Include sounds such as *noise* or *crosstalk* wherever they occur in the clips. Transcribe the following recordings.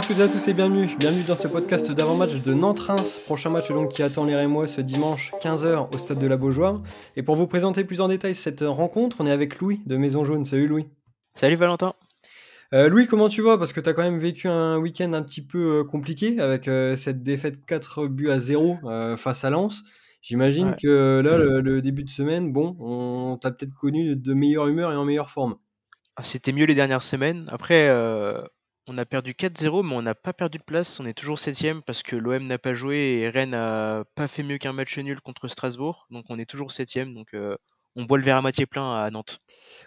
à toutes et à tous et bienvenue. Bienvenue dans ce podcast d'avant-match de Nantes-Reims. Prochain match donc qui attend les Rémois ce dimanche 15h au stade de la Beaujoire. Et pour vous présenter plus en détail cette rencontre, on est avec Louis de Maison Jaune. Salut Louis. Salut Valentin. Euh, Louis, comment tu vas? Parce que tu as quand même vécu un week-end un petit peu euh, compliqué avec euh, cette défaite 4 buts à 0 face à Lens. J'imagine que là, le, début de semaine, bon, on t'a peut-être connu de meilleure humeur et en meilleure forme. Ah, c'était mieux les dernières semaines. Après, on a perdu 4-0, mais on n'a pas perdu de place. On est toujours 7 parce que l'OM n'a pas joué et Rennes n'a pas fait mieux qu'un match nul contre Strasbourg. Donc on est toujours 7 Donc euh, on boit le verre à moitié plein à Nantes.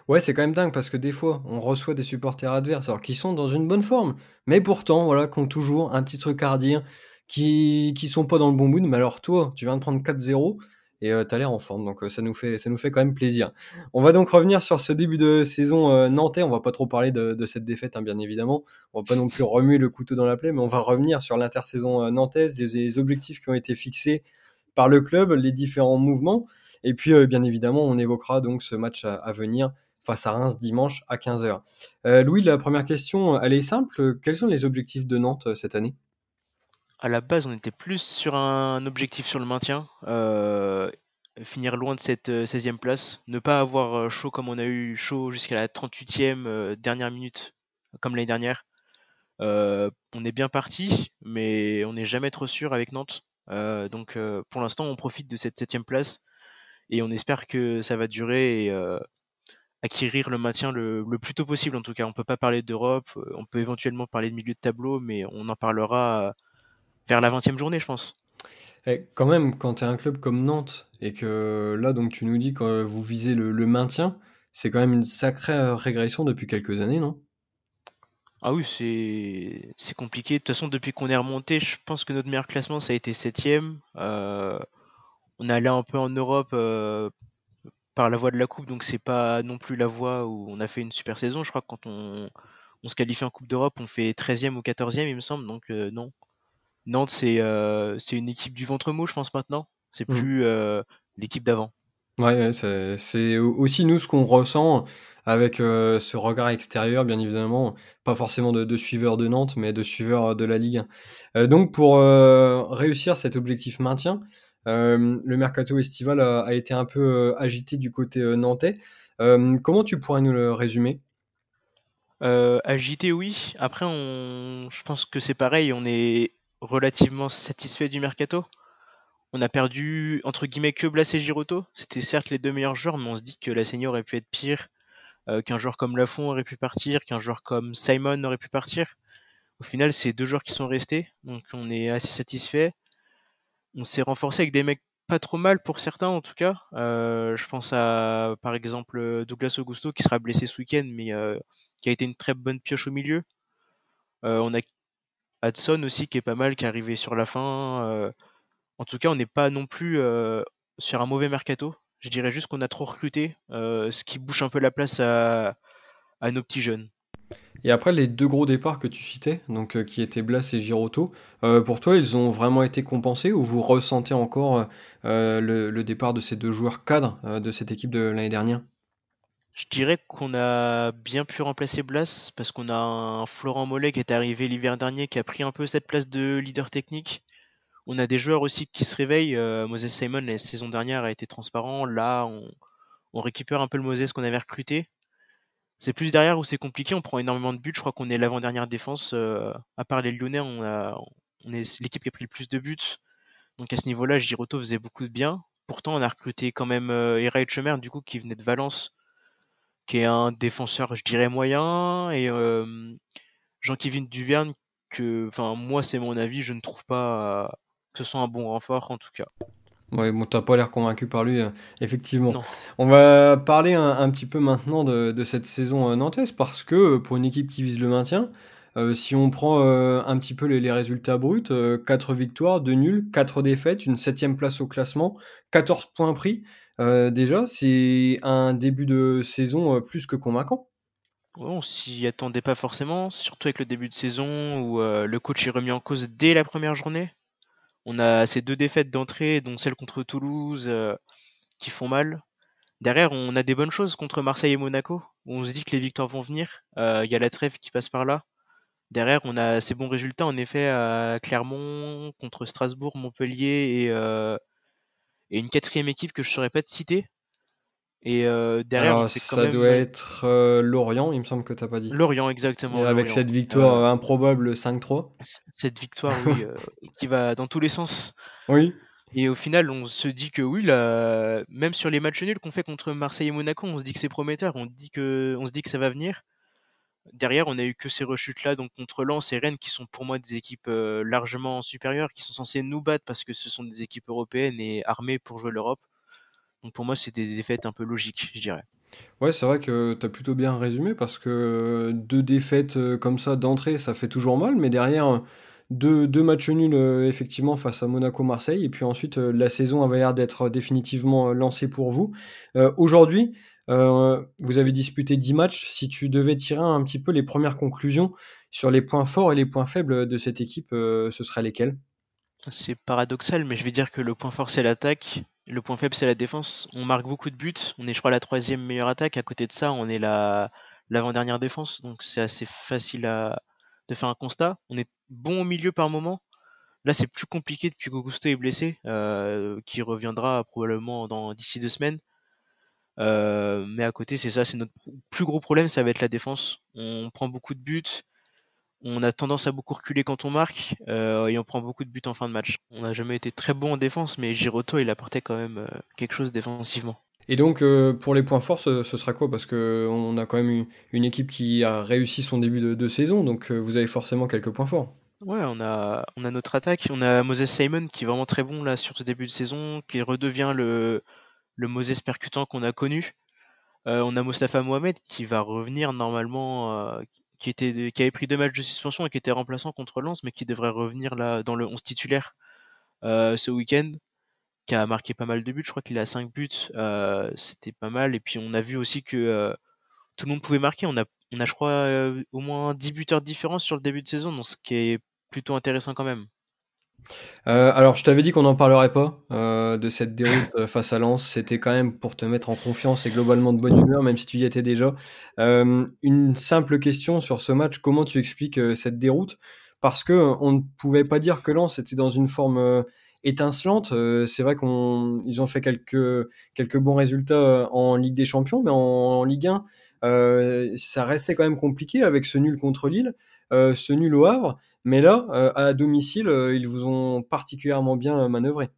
Ouais, c'est quand même dingue parce que des fois, on reçoit des supporters adverses qui sont dans une bonne forme, mais pourtant, voilà, qui ont toujours un petit truc à redire, qui, qui sont pas dans le bon mood. Mais alors, toi, tu viens de prendre 4-0 et euh, tu as l'air en forme. Donc euh, ça, nous fait, ça nous fait quand même plaisir. On va donc revenir sur ce début de saison euh, nantais. On va pas trop parler de, cette défaite, hein, bien évidemment. On va pas non plus remuer le couteau dans la plaie, mais on va revenir sur l'intersaison nantaise, les, objectifs qui ont été fixés par le club, les différents mouvements. Et puis, bien évidemment, on évoquera donc ce match à, venir face à Reims dimanche à 15h. Louis, la première question, elle est simple. Quels sont les objectifs de Nantes cette année? À la base, on était plus sur un objectif sur le maintien, euh, finir loin de cette 16e euh, place, ne pas avoir euh, chaud comme on a eu chaud jusqu'à la 38e dernière minute, comme l'année dernière. on est bien parti, mais on n'est jamais trop sûr avec Nantes. donc pour l'instant, on profite de cette 7 place et on espère que ça va durer et acquérir le maintien le, le, plus tôt possible. En tout cas, on peut pas parler d'Europe, on peut éventuellement parler de milieu de tableau, mais on en parlera vers la 20e journée, je pense. Et quand même, quand tu es un club comme Nantes et que là, donc tu nous dis que vous visez le, maintien, c'est quand même une sacrée euh, régression depuis quelques années, non? Ah oui, c'est compliqué. De toute façon, depuis qu'on est remonté, je pense que notre meilleur classement, ça a été 7ème. Euh, on est allé un peu en Europe euh, par la voie de la Coupe, donc c'est pas non plus la voie où on a fait une super saison. Je crois que quand on, on se qualifie en Coupe d'Europe, on fait 13e ou 14e, il me semble, donc non. Nantes, euh, c'est une équipe du ventre mou, je pense, maintenant. C'est mmh. plus euh, l'équipe d'avant. Ouais, c'est aussi nous ce qu'on ressent avec euh, ce regard extérieur, bien évidemment, pas forcément de, suiveurs de Nantes, mais de suiveurs de la Ligue 1. donc pour réussir cet objectif maintien, le mercato estival a, été un peu agité du côté nantais. comment tu pourrais nous le résumer? Agité, oui. Après, on... je pense que c'est pareil. On est relativement satisfait du mercato. On a perdu entre guillemets que Blas et Giroto. C'était certes les deux meilleurs joueurs, mais on se dit que la senior aurait pu être pire, euh, qu'un joueur comme Lafont aurait pu partir, qu'un joueur comme Simon aurait pu partir. Au final, c'est deux joueurs qui sont restés, donc on est assez satisfait. On s'est renforcé avec des mecs pas trop mal pour certains en tout cas. Euh, je pense à par exemple Douglas Augusto qui sera blessé ce week-end, mais euh, qui a été une très bonne pioche au milieu. on a Hudson aussi qui est pas mal, qui est arrivé sur la fin. Euh, en tout cas, on n'est pas non plus euh, sur un mauvais mercato. Je dirais juste qu'on a trop recruté, euh, ce qui bouche un peu la place à, nos petits jeunes. Et après, les deux gros départs que tu citais, donc qui étaient Blas et Giroto, pour toi, ils ont vraiment été compensés ou vous ressentez encore le, départ de ces deux joueurs cadres de cette équipe de l'année dernière? Je dirais qu'on a bien pu remplacer Blas parce qu'on a un Florent Mollet qui est arrivé l'hiver dernier qui a pris un peu cette place de leader technique. On a des joueurs aussi qui se réveillent. Euh, Moses Simon la saison dernière a été transparent. Là, on, récupère un peu le Moses qu'on avait recruté. C'est plus derrière où c'est compliqué. On prend énormément de buts. Je crois qu'on est l'avant-dernière défense. Euh, à part les Lyonnais, on, est l'équipe qui a pris le plus de buts. Donc à ce niveau-là, Giroto faisait beaucoup de bien. Pourtant, on a recruté quand même euh, Ira du coup, qui venait de Valence qui est un défenseur, je dirais, moyen, et Jean-Kévin Duverne, que, enfin, moi, c'est mon avis, je ne trouve pas que ce soit un bon renfort, en tout cas. Ouais, bon, t'as pas l'air convaincu par lui, euh, effectivement. On va parler un, petit peu maintenant de, cette saison euh, nantaise, parce que euh, pour une équipe qui vise le maintien, si on prend un petit peu les, résultats bruts, 4 victoires, 2 nuls, 4 défaites, une 7 place au classement, 14 points pris, euh, déjà, c'est un début de saison, euh, plus que convaincant. on s'y attendait pas forcément, surtout avec le début de saison où, euh, le coach est remis en cause dès la première journée. On a ces deux défaites d'entrée, dont celle contre Toulouse, qui font mal. Derrière, on a des bonnes choses contre Marseille et Monaco, où on se dit que les victoires vont venir. Il y a la trêve qui passe par là. Derrière, on a ces bons résultats en effet à Clermont, contre Strasbourg, Montpellier et, et une quatrième équipe que je saurais pas te citer. Et euh, derrière, Alors, ça doit être euh, Lorient, il me semble que tu n'as pas dit. Lorient, exactement. avec cette victoire improbable 5-3. Cette victoire, *laughs* oui, qui va dans tous les sens. Oui. Et au final, on se dit que oui, là, même sur les matchs nuls qu'on fait contre Marseille et Monaco, on se dit que c'est prometteur, on, dit que, on se dit que ça va venir. Derrière, on a eu que ces rechutes-là, donc contre Lens et Rennes, qui sont pour moi des équipes euh, largement supérieures, qui sont censées nous battre parce que ce sont des équipes européennes et armées pour jouer l'Europe. Donc pour moi, c'est des défaites un peu logiques, je dirais. Ouais, c'est vrai que tu as plutôt bien résumé parce que deux défaites euh, comme ça d'entrée, ça fait toujours mal, mais derrière, deux, matchs nuls euh, effectivement face à Monaco-Marseille, et puis ensuite la saison avait l'air d'être définitivement lancée pour vous. Aujourd'hui, euh, vous avez disputé 10 matchs. Si tu devais tirer un petit peu les premières conclusions sur les points forts et les points faibles de cette équipe, euh, ce seraient lesquels? C'est paradoxal, mais je vais dire que le point fort c'est l'attaque, le point faible c'est la défense. On marque beaucoup de buts. On est, je crois, la troisième meilleure attaque. À côté de ça, on est la l'avant-dernière défense. Donc c'est assez facile à, de faire un constat. On est bon au milieu par moment. Là, c'est plus compliqué depuis qu'Augusto est blessé, euh, qui reviendra probablement dans d'ici deux semaines. Euh, mais à côté, c'est ça, c'est notre plus gros problème, ça va être la défense. On prend beaucoup de buts, on a tendance à beaucoup reculer quand on marque, euh, et on prend beaucoup de buts en fin de match. On n'a jamais été très bon en défense, mais Giroto, il apportait quand même euh, quelque chose défensivement. Et donc, pour les points forts, ce, sera quoi? Parce qu'on a quand même une, équipe qui a réussi son début de, saison, donc vous avez forcément quelques points forts. Ouais, on a, on a notre attaque. On a Moses Simon qui est vraiment très bon là sur ce début de saison, qui redevient le, le Moses percutant qu'on a connu. Euh, on a Mostafa Mohamed qui va revenir normalement, euh, qui, était, qui avait pris deux matchs de suspension et qui était remplaçant contre Lens, mais qui devrait revenir là dans le 11 titulaire euh, ce week-end, qui a marqué pas mal de buts. Je crois qu'il a 5 buts, c'était pas mal. Et puis on a vu aussi que tout le monde pouvait marquer. On a, on je crois, au moins 10 buteurs différents sur le début de saison, donc ce qui est plutôt intéressant quand même. Euh, alors, je t'avais dit qu'on n'en parlerait pas euh, de cette déroute euh, face à Lens. C'était quand même pour te mettre en confiance et globalement de bonne humeur, même si tu y étais déjà. une simple question sur ce match comment tu expliques cette déroute? Parce que on ne pouvait pas dire que Lens était dans une forme étincelante. c'est vrai qu'ils ont fait quelques, quelques bons résultats en Ligue des Champions, mais en, Ligue 1, ça restait quand même compliqué avec ce nul contre Lille, ce nul au Havre. Mais là, euh, à domicile, euh, ils vous ont particulièrement bien euh, manœuvré.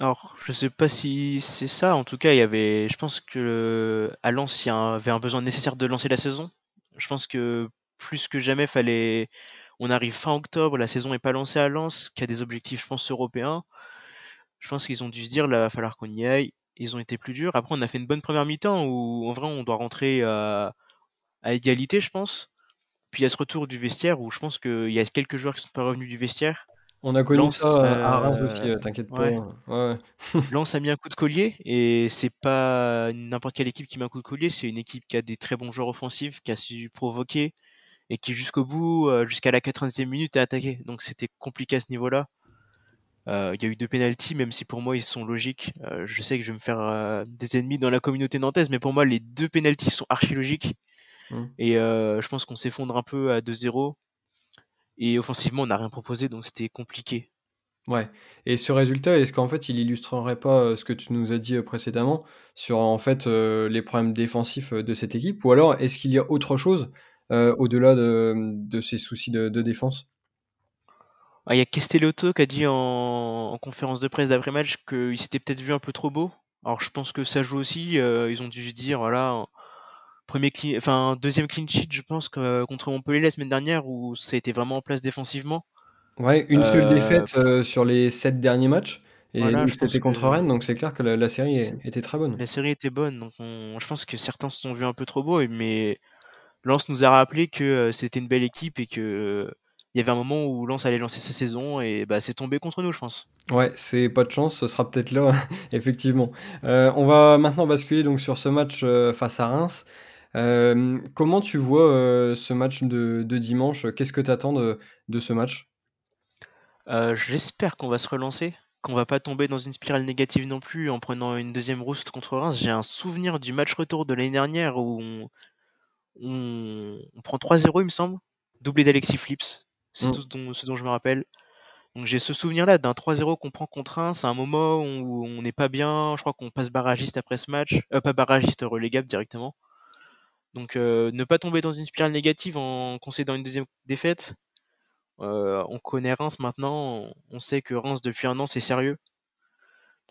Alors, je sais pas si c'est ça. En tout cas, il y avait, je pense que à Lens, il y avait un besoin nécessaire de lancer la saison. Je pense que plus que jamais, fallait. On arrive fin octobre, la saison n'est pas lancée à Lens, qui a des objectifs, je pense, européens. Je pense qu'ils ont dû se dire, là, va falloir qu'on y aille. Ils ont été plus durs. Après, on a fait une bonne première mi-temps où, en vrai, on doit rentrer à égalité, je pense. Puis il y a ce retour du vestiaire où je pense qu'il y a quelques joueurs qui sont pas revenus du vestiaire. On a connu ça à Reims aussi, euh, t'inquiète pas. Ouais. Lens *laughs* a mis un coup de collier et c'est pas n'importe quelle équipe qui met un coup de collier, c'est une équipe qui a des très bons joueurs offensifs, qui a su provoquer et qui jusqu'au bout, euh, jusqu'à la 90e minute, a attaqué. Donc c'était compliqué à ce niveau-là. Euh, il y a eu deux pénalties, même si pour moi ils sont logiques. je sais que je vais me faire des ennemis dans la communauté nantaise, mais pour moi les deux pénalties sont archi logiques. Mmh. Et euh, je pense qu'on s'effondre un peu à 2-0. Et offensivement, on n'a rien proposé, donc c'était compliqué. Ouais. Et ce résultat, est-ce qu'en fait, il illustrerait pas euh, ce que tu nous as dit euh, précédemment sur en fait les problèmes défensifs de cette équipe, ou alors est-ce qu'il y a autre chose au-delà de, ces soucis de, défense? Ah, Il y a Castellotto qui a dit en, conférence de presse d'après-match qu'il s'était peut-être vu un peu trop beau. Alors je pense que ça joue aussi. ils ont dû se dire voilà, premier enfin deuxième clean sheet, je pense, que, contre Montpellier la semaine dernière où ça a été vraiment en place défensivement. Ouais, une seule euh, défaite euh, sur les sept derniers matchs. Et c'était contre Rennes, donc c'est clair que la, série était très bonne. La série était bonne, donc je pense que certains se sont vus un peu trop beaux, mais Lens nous a rappelé que euh, c'était une belle équipe et que il y avait un moment où Lens allait lancer sa saison et bah, c'est tombé contre nous, je pense. Ouais, c'est pas de chance, ce sera peut-être là, *laughs* effectivement. on va maintenant basculer donc sur ce match face à Reims. Euh, comment tu vois euh, ce match de, dimanche? Qu'est-ce que tu attends de, ce match? Euh, J'espère qu'on va se relancer, qu'on va pas tomber dans une spirale négative non plus en prenant une deuxième rousse contre Reims. J'ai un souvenir du match retour de l'année dernière où on, prend 3-0, il me semble. doublé d'Alexis Flips. C'est Mmh. tout ce dont, ce dont je me rappelle. Donc j'ai ce souvenir-là d'un 3-0 qu'on prend contre un. C'est un moment où on n'est pas bien. Je crois qu'on passe barragiste après ce match. Pas barragiste, relégable directement. Donc euh, ne pas tomber dans une spirale négative en concédant une deuxième défaite. Euh, on connaît Reims maintenant. On sait que Reims depuis un an c'est sérieux.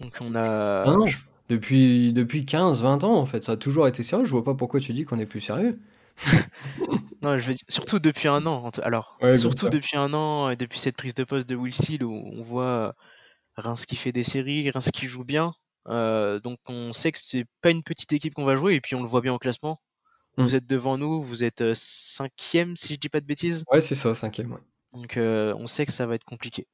Donc on a. Ah non, depuis, depuis 15, 20 ans en fait, ça a toujours été sérieux. Je vois pas pourquoi tu dis qu'on est plus sérieux. *laughs* non, je veux dire, surtout depuis un an. Alors, Ouais, surtout depuis un an et depuis cette prise de poste de Will Steele où on voit Reims qui fait des séries, Reims qui joue bien. Euh, donc on sait que c'est pas une petite équipe qu'on va jouer et puis on le voit bien au classement. Vous Mm. êtes devant nous, vous êtes euh, cinquième si je dis pas de bêtises. Ouais, c'est ça, cinquième. Ouais. Donc euh, on sait que ça va être compliqué.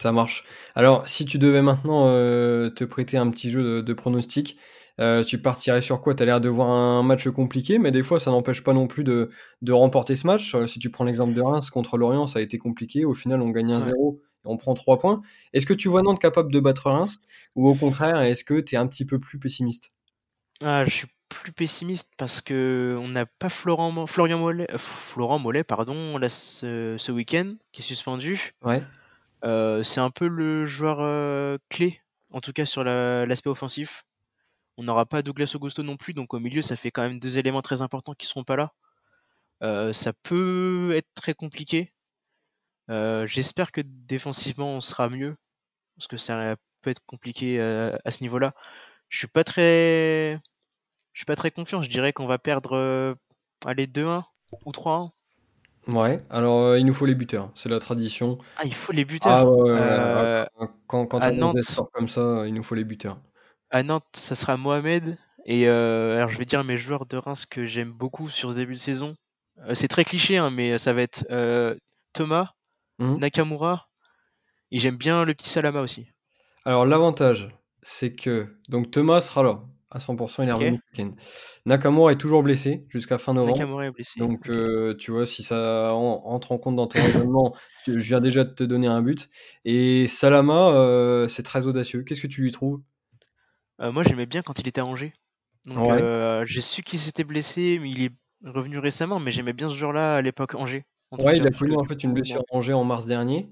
Ça marche. Alors, si tu devais maintenant euh, te prêter un petit jeu de, de pronostic, euh, tu partirais sur quoi? Tu as l'air de voir un match compliqué, mais des fois, ça n'empêche pas non plus de, de remporter ce match. Euh, si tu prends l'exemple de Reims contre Lorient, ça a été compliqué. Au final, on gagne 1-0 Ouais. et on prend 3 points. Est-ce que tu vois Nantes capable de battre Reims? Ou au contraire, est-ce que tu es un petit peu plus pessimiste? Ah, je suis plus pessimiste parce que on n'a pas Florent, Mo- Florian Mollet, euh, Florent Mollet, pardon, là, ce, ce week-end, qui est suspendu. Ouais. Euh, c'est un peu le joueur euh, clé, en tout cas sur la- l'aspect offensif. On n'aura pas Douglas Augusto non plus, donc au milieu, ça fait quand même deux éléments très importants qui seront pas là. Euh, ça peut être très compliqué. Euh, J'espère que défensivement, on sera mieux, parce que ça peut être compliqué euh, à ce niveau-là. Je suis pas très, je suis pas très confiant. Je dirais qu'on va perdre, euh, allez, 2-1 ou 3-1. Ouais, alors euh, il nous faut les buteurs, c'est la tradition. Ah, il faut les buteurs. Ah ouais, Euh, ouais. Quand, quand à on Nantes. scores comme ça, il nous faut les buteurs. À Nantes, ça sera Mohamed. Et euh, alors, je vais dire mes joueurs de Reims que j'aime beaucoup sur ce début de saison. C'est très cliché, hein, mais ça va être Thomas, Mhm. Nakamura. Et j'aime bien le petit Salama aussi. Alors l'avantage, c'est que donc Thomas sera là à 100%, il est revenu ce week-end. Nakamura est toujours blessé jusqu'à fin novembre. Nakamura est blessé. Donc euh, tu vois, si ça en- entre en compte dans ton raisonnement, *coughs* je viens déjà de te donner un but. Et Salama, euh, c'est très audacieux. Qu'est-ce que tu lui trouves? Euh, moi, j'aimais bien quand il était à Angers. Donc, Ouais. j'ai su qu'il s'était blessé, mais il est revenu récemment. Mais j'aimais bien ce joueur-là à l'époque Angers. Ouais, il a connu en fait une blessure à Angers en mars dernier.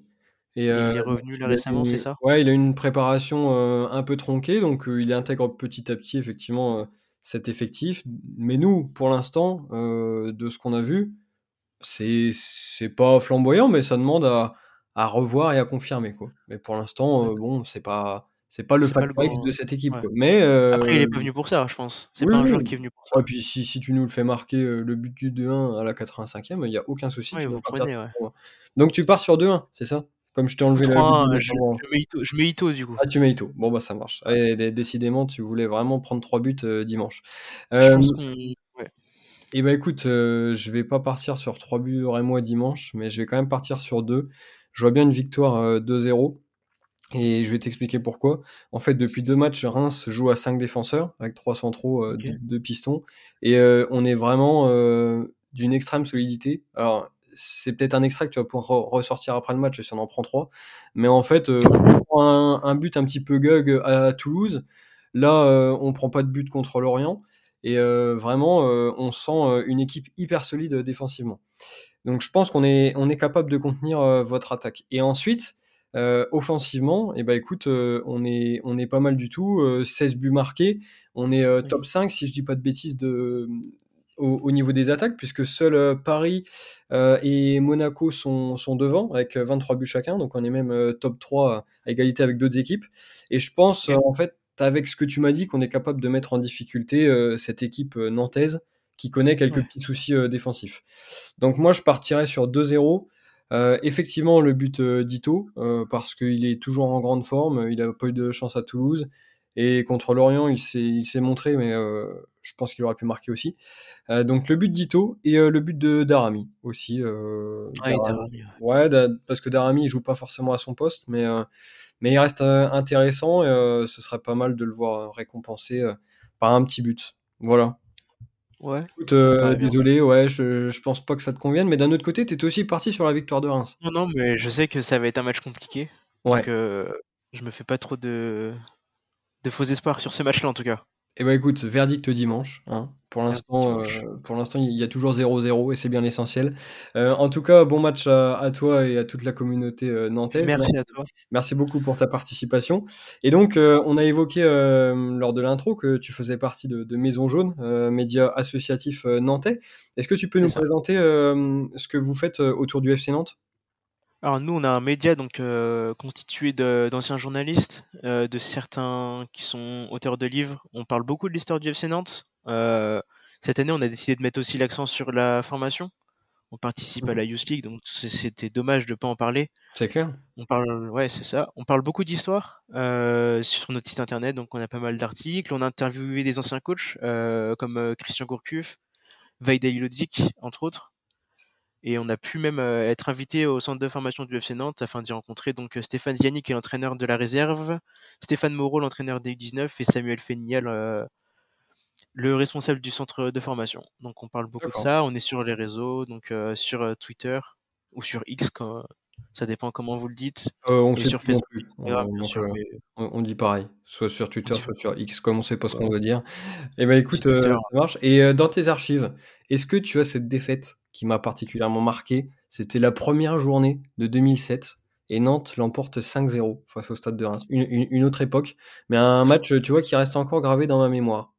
Et, Et euh, il est revenu là il récemment, c'est ça? Ouais, il a une préparation euh, un peu tronquée, donc euh, il intègre petit à petit effectivement cet effectif. Mais nous, pour l'instant, de ce qu'on a vu, c'est c'est pas flamboyant, mais ça demande à, à revoir et à confirmer quoi. Mais pour l'instant, bon, c'est pas c'est pas le grand- de cette équipe ouais. quoi. Mais euh, Après, il est pas venu pour ça, je pense. C'est oui, pas un oui. joueur qui est venu pour ça. ouais, puis si, si tu nous le fais marquer le but du 2-1 à la 85e, il y a aucun souci. Ouais, tu vous vas partir prenez, ouais. sur 3-1. Donc tu pars sur 2-1, c'est ça? Comme je t'ai enlevé le 3-1, but de je, je mets Ito, je mets Ito, du coup. Ah, tu mets Ito. Bon, bah ça marche. Dé- décidément, tu voulais vraiment prendre 3 buts euh, dimanche. Je Euh, pense. Ouais. et bah écoute, euh, je vais pas partir sur 3 buts moi dimanche, mais je vais quand même partir sur 2. Je vois bien une victoire euh, 2-0. Et je vais t'expliquer pourquoi. En fait, depuis deux matchs, Reims joue à 5 défenseurs, avec 3 centraux, euh, Ok. deux, deux pistons. Et euh, on est vraiment euh, d'une extrême solidité. Alors, c'est peut-être un extrait que tu vas pouvoir re- ressortir après le match si on en prend 3. Mais en fait, euh, on prend un, un but un petit peu gug à Toulouse. Là, euh, on prend pas de but contre Lorient. Et euh, vraiment, euh, on sent euh, une équipe hyper solide défensivement. Donc je pense qu'on est, on est capable de contenir votre attaque. Et ensuite, euh, offensivement, et ben écoute, euh, on, est, on est pas mal du tout. euh, 16 buts marqués. On est top 5, si je dis pas de bêtises, de, au, au niveau des attaques, puisque seuls euh, Paris euh, et Monaco sont, sont devant, avec euh, 23 buts chacun. Donc on est même euh, top 3 à égalité avec d'autres équipes. Et je pense, euh, en fait, avec ce que tu m'as dit, qu'on est capable de mettre en difficulté euh, cette équipe euh, nantaise qui connaît quelques Ouais. petits soucis euh, défensifs. Donc moi, je partirais sur 2-0. Euh, effectivement, le but euh, d'Ito, euh, parce qu'il est toujours en grande forme, il a pas eu de chance à Toulouse, et contre Lorient, il s'est, montré, mais euh, je pense qu'il aurait pu marquer aussi. Euh, donc le but d'Ito et euh, le but de Darami aussi. Ah, Darami- ouais. Da- parce que Darami il joue pas forcément à son poste, mais, mais il reste intéressant et ce serait pas mal de le voir récompensé par un petit but. Voilà. Ouais. Écoute, euh, désolé, ouais, je, je pense pas que ça te convienne, mais d'un autre côté, t'étais aussi parti sur la victoire de Reims. Non, non, mais je sais que ça va être un match compliqué. Ouais. Donc, euh, je me fais pas trop de, de faux espoirs sur ce match-là, en tout cas. Eh ben écoute, verdict dimanche, hein. Pour l'instant, heu, pour l'instant, il y a toujours 0-0 et c'est bien l'essentiel. Heu, en tout cas, bon match à à toi et à toute la communauté, heu, nantaise. Merci à toi. Merci beaucoup pour ta participation et donc, on a évoqué, lors de l'intro que tu faisais partie de de Maison Jaune, média associatif, nantais. Est-ce que tu peux nous ça. présenter, ce que vous faites, autour du FC Nantes? Alors nous, on a un média donc heu, constitué de d'anciens journalistes, heu, de certains qui sont auteurs de livres. On parle beaucoup de l'histoire du FC Nantes. Heu, cette année, on a décidé de mettre aussi l'accent sur la formation. On participe à la Youth League, donc c c'était dommage de pas en parler. C'est clair. On parle ouais, c'est ça. On parle beaucoup d'histoire, sur notre site internet, donc on a pas mal d'articles. On a interviewé des anciens coachs, comme, Christian Gourcuff, Wayde Halilhodžić, entre autres et on a pu même, heu, être invités au centre de formation du FC Nantes afin d'y rencontrer donc, heu, Stéphane Ziani qui est l'entraîneur de la réserve, Stéphane Moreau, l'entraîneur des U19 et Samuel Fénial, heu le responsable du centre de formation. Donc on parle beaucoup de ça. On est sur les réseaux, donc sur, Twitter ou sur X quand ça dépend comment vous le dites Heu, on sait sur Facebook, plus. Instagram, sûr, mais on dit pareil, soit sur Twitter, soit sur X, comme on sait pas ce qu'on doit dire. Et bah, On dit écoute, ça marche et dans tes archives, est-ce que tu as cette défaite? Qui m'a particulièrement marqué? C'était la 1re journée de 2007 et Nantes l'emporte 5-0 face au Stade de Reims. Une autre époque, mais un match, tu vois, qui reste encore gravé dans ma mémoire.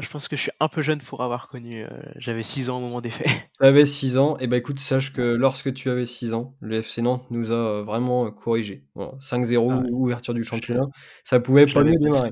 Je pense que je suis un peu jeune pour avoir connu, heu, j'avais 6 ans au moment des faits. *laughs* Tu avais 6 ans et bah, écoute, sache que lorsque tu avais 6 ans, le FC Nantes nous a, heu, vraiment, heu, corrigés. Voilà, 5-0, Ah ouais. ouverture du championnat, ça pouvait pas mieux démarrer.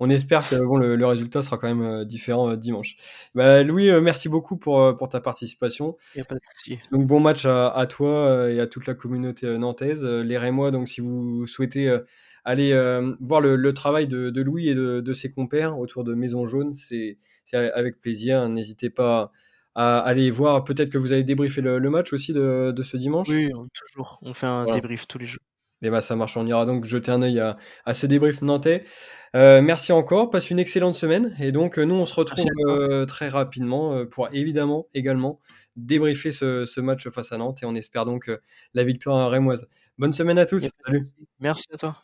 On espère que bon, le le résultat sera quand même, différent, dimanche. Bah, Louis, merci beaucoup pour, pour ta participation. Il y a pas de souci. Donc bon match à à toi, et à toute la communauté, nantaise. Les Rémois, donc si vous souhaitez, aller, hem, voir le le travail de de Louis et de de ses compères autour de Maison Jaune, c'est avec plaisir. N'hésitez pas à aller voir. Peut-être que vous allez débriefer le le match aussi de de ce dimanche? Oui, toujours, on fait un Voilà. débrief tous les jours. Et bah, ça marche, on ira donc jeter un œil à à ce débrief nantais. Heu, merci encore, passe une excellente semaine et donc, nous, on se retrouve, à heu, très rapidement, pour évidemment, également, débriefer ce ce match face à Nantes et on espère donc, la victoire rémoise. Bonne semaine à tous, salut. Merci à toi.